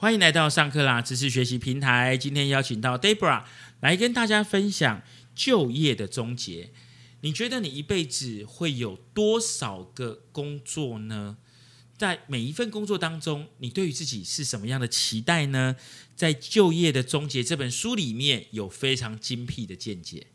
欢迎来到上课啦知识学习平台。今天邀请到 Debra 来跟大家分享就业的终结。你觉得你一辈子会有多少个工作呢？在每一份工作当中，你对于自己是什么样的期待呢？在《就业的终结》这本书里面有非常精辟的见解。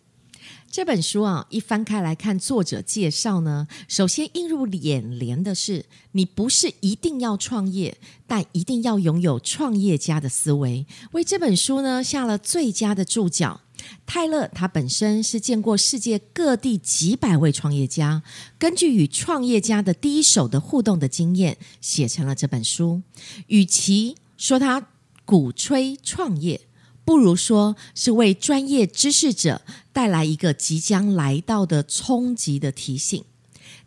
这本书啊，一翻开来看作者介绍呢，首先映入眼帘的是，你不是一定要创业，但一定要拥有创业家的思维。为这本书呢下了最佳的注脚。泰勒他本身是见过世界各地几百位创业家，根据与创业家的第一手的互动的经验，写成了这本书。与其说他鼓吹创业。不如说是为专业知识者带来一个即将来到的冲击的提醒。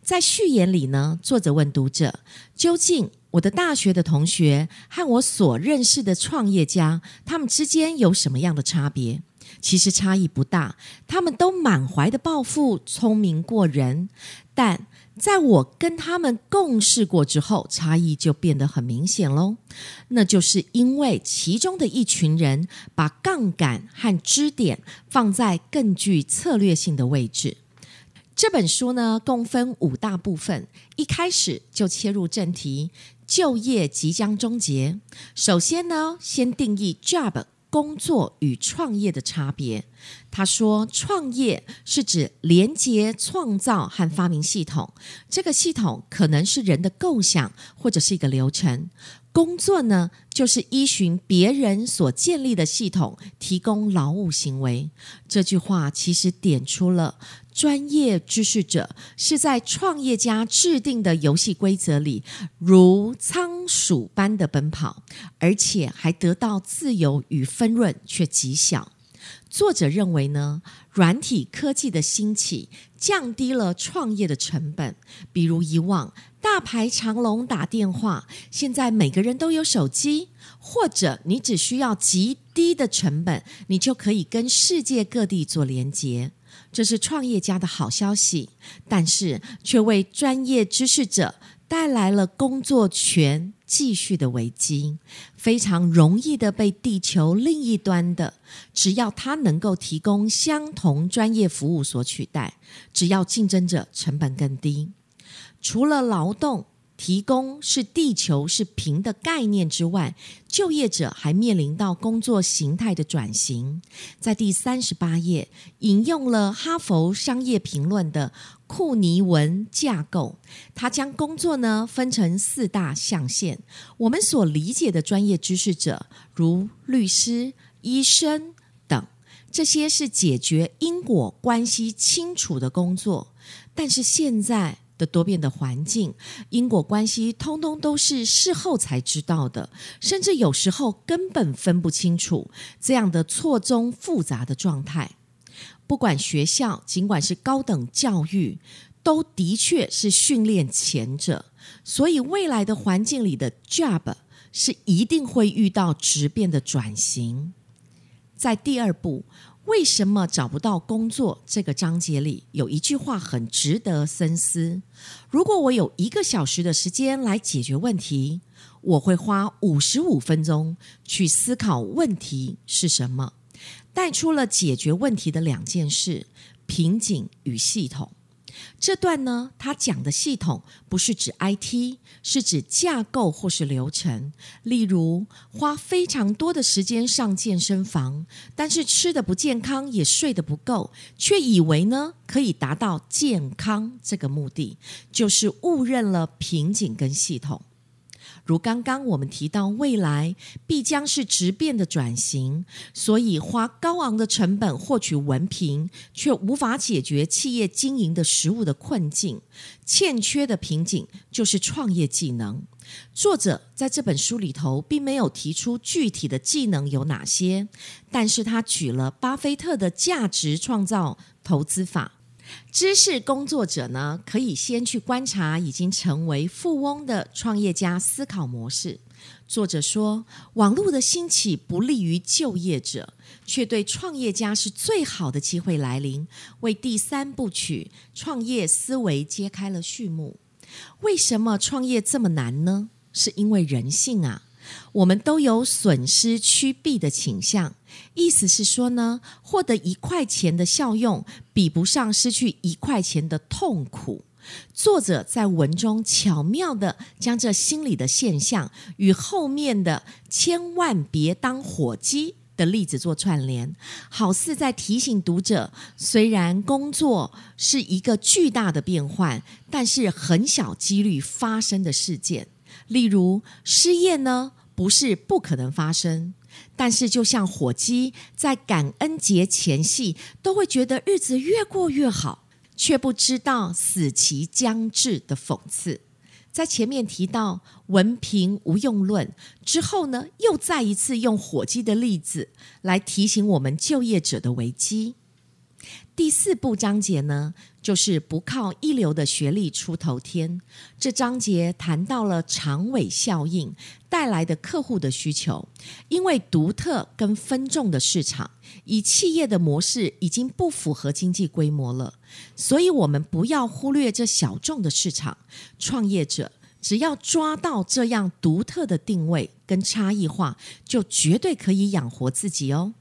在序言里呢，作者问读者：究竟我的大学的同学和我所认识的创业家，他们之间有什么样的差别？其实差异不大，他们都满怀的抱负，聪明过人，但。在我跟他们共事过之后，差异就变得很明显喽。那就是因为其中的一群人把杠杆和支点放在更具策略性的位置。这本书呢，共分五大部分，一开始就切入正题：就业即将终结。首先呢，先定义 job。工作与创业的差别。他说，创业是指连接、创造和发明系统。这个系统可能是人的构想，或者是一个流程。工作呢，就是依循别人所建立的系统，提供劳务行为。这句话其实点出了。专业知识者是在创业家制定的游戏规则里，如仓鼠般的奔跑，而且还得到自由与分润，却极小。作者认为呢，软体科技的兴起降低了创业的成本。比如以往大排长龙打电话，现在每个人都有手机，或者你只需要极低的成本，你就可以跟世界各地做连接。这是创业家的好消息，但是却为专业知识者带来了工作权继续的危机。非常容易的被地球另一端的，只要他能够提供相同专业服务所取代，只要竞争者成本更低，除了劳动。提供是地球是平的概念之外，就业者还面临到工作形态的转型。在第三十八页引用了哈佛商业评论的库尼文架构，他将工作呢分成四大象限。我们所理解的专业知识者，如律师、医生等，这些是解决因果关系清楚的工作。但是现在。的多变的环境，因果关系通通都是事后才知道的，甚至有时候根本分不清楚这样的错综复杂的状态。不管学校，尽管是高等教育，都的确是训练前者，所以未来的环境里的 job 是一定会遇到质变的转型。在第二步。为什么找不到工作？这个章节里有一句话很值得深思：如果我有一个小时的时间来解决问题，我会花五十五分钟去思考问题是什么，带出了解决问题的两件事：瓶颈与系统。这段呢，他讲的系统不是指 IT，是指架构或是流程。例如，花非常多的时间上健身房，但是吃的不健康，也睡得不够，却以为呢可以达到健康这个目的，就是误认了瓶颈跟系统。如刚刚我们提到，未来必将是质变的转型，所以花高昂的成本获取文凭，却无法解决企业经营的实务的困境。欠缺的瓶颈就是创业技能。作者在这本书里头并没有提出具体的技能有哪些，但是他举了巴菲特的价值创造投资法。知识工作者呢，可以先去观察已经成为富翁的创业家思考模式。作者说，网络的兴起不利于就业者，却对创业家是最好的机会来临，为第三部曲创业思维揭开了序幕。为什么创业这么难呢？是因为人性啊。我们都有损失趋避的倾向。意思是说呢，获得一块钱的效用，比不上失去一块钱的痛苦。作者在文中巧妙的将这心理的现象与后面的“千万别当火鸡”的例子做串联，好似在提醒读者：虽然工作是一个巨大的变换，但是很小几率发生的事件。例如失业呢，不是不可能发生。但是，就像火鸡在感恩节前夕都会觉得日子越过越好，却不知道死期将至的讽刺。在前面提到文凭无用论之后呢，又再一次用火鸡的例子来提醒我们就业者的危机。第四部章节呢，就是不靠一流的学历出头天。这章节谈到了长尾效应带来的客户的需求，因为独特跟分众的市场，以企业的模式已经不符合经济规模了，所以我们不要忽略这小众的市场。创业者只要抓到这样独特的定位跟差异化，就绝对可以养活自己哦。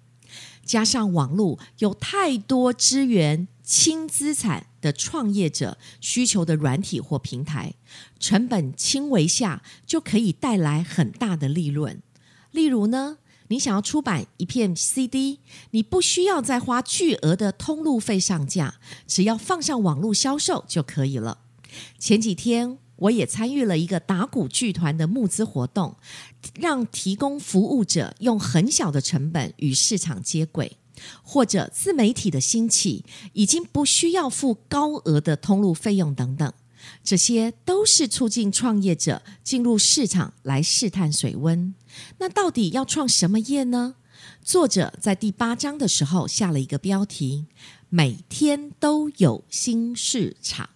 加上网络有太多资源、轻资产的创业者需求的软体或平台，成本轻微下就可以带来很大的利润。例如呢，你想要出版一片 CD，你不需要再花巨额的通路费上架，只要放上网络销售就可以了。前几天。我也参与了一个打鼓剧团的募资活动，让提供服务者用很小的成本与市场接轨，或者自媒体的兴起，已经不需要付高额的通路费用等等，这些都是促进创业者进入市场来试探水温。那到底要创什么业呢？作者在第八章的时候下了一个标题：每天都有新市场。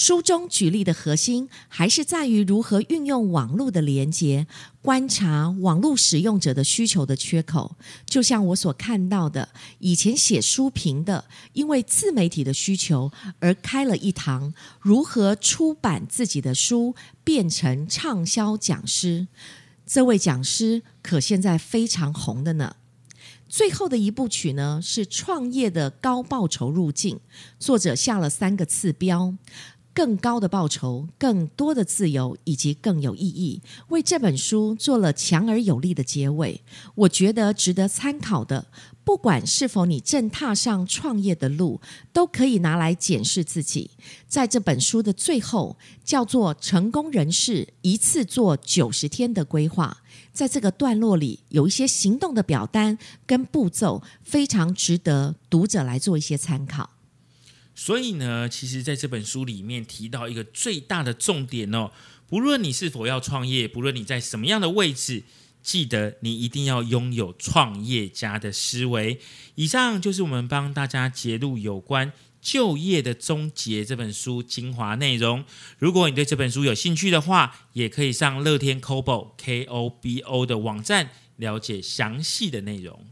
书中举例的核心还是在于如何运用网络的连接，观察网络使用者的需求的缺口。就像我所看到的，以前写书评的，因为自媒体的需求而开了一堂如何出版自己的书，变成畅销讲师。这位讲师可现在非常红的呢。最后的一部曲呢，是创业的高报酬路径。作者下了三个次标。更高的报酬、更多的自由以及更有意义，为这本书做了强而有力的结尾。我觉得值得参考的，不管是否你正踏上创业的路，都可以拿来检视自己。在这本书的最后，叫做“成功人士一次做九十天的规划”。在这个段落里，有一些行动的表单跟步骤，非常值得读者来做一些参考。所以呢，其实在这本书里面提到一个最大的重点哦，不论你是否要创业，不论你在什么样的位置，记得你一定要拥有创业家的思维。以上就是我们帮大家揭露有关就业的终结这本书精华内容。如果你对这本书有兴趣的话，也可以上乐天 Kobo K O B O 的网站了解详细的内容。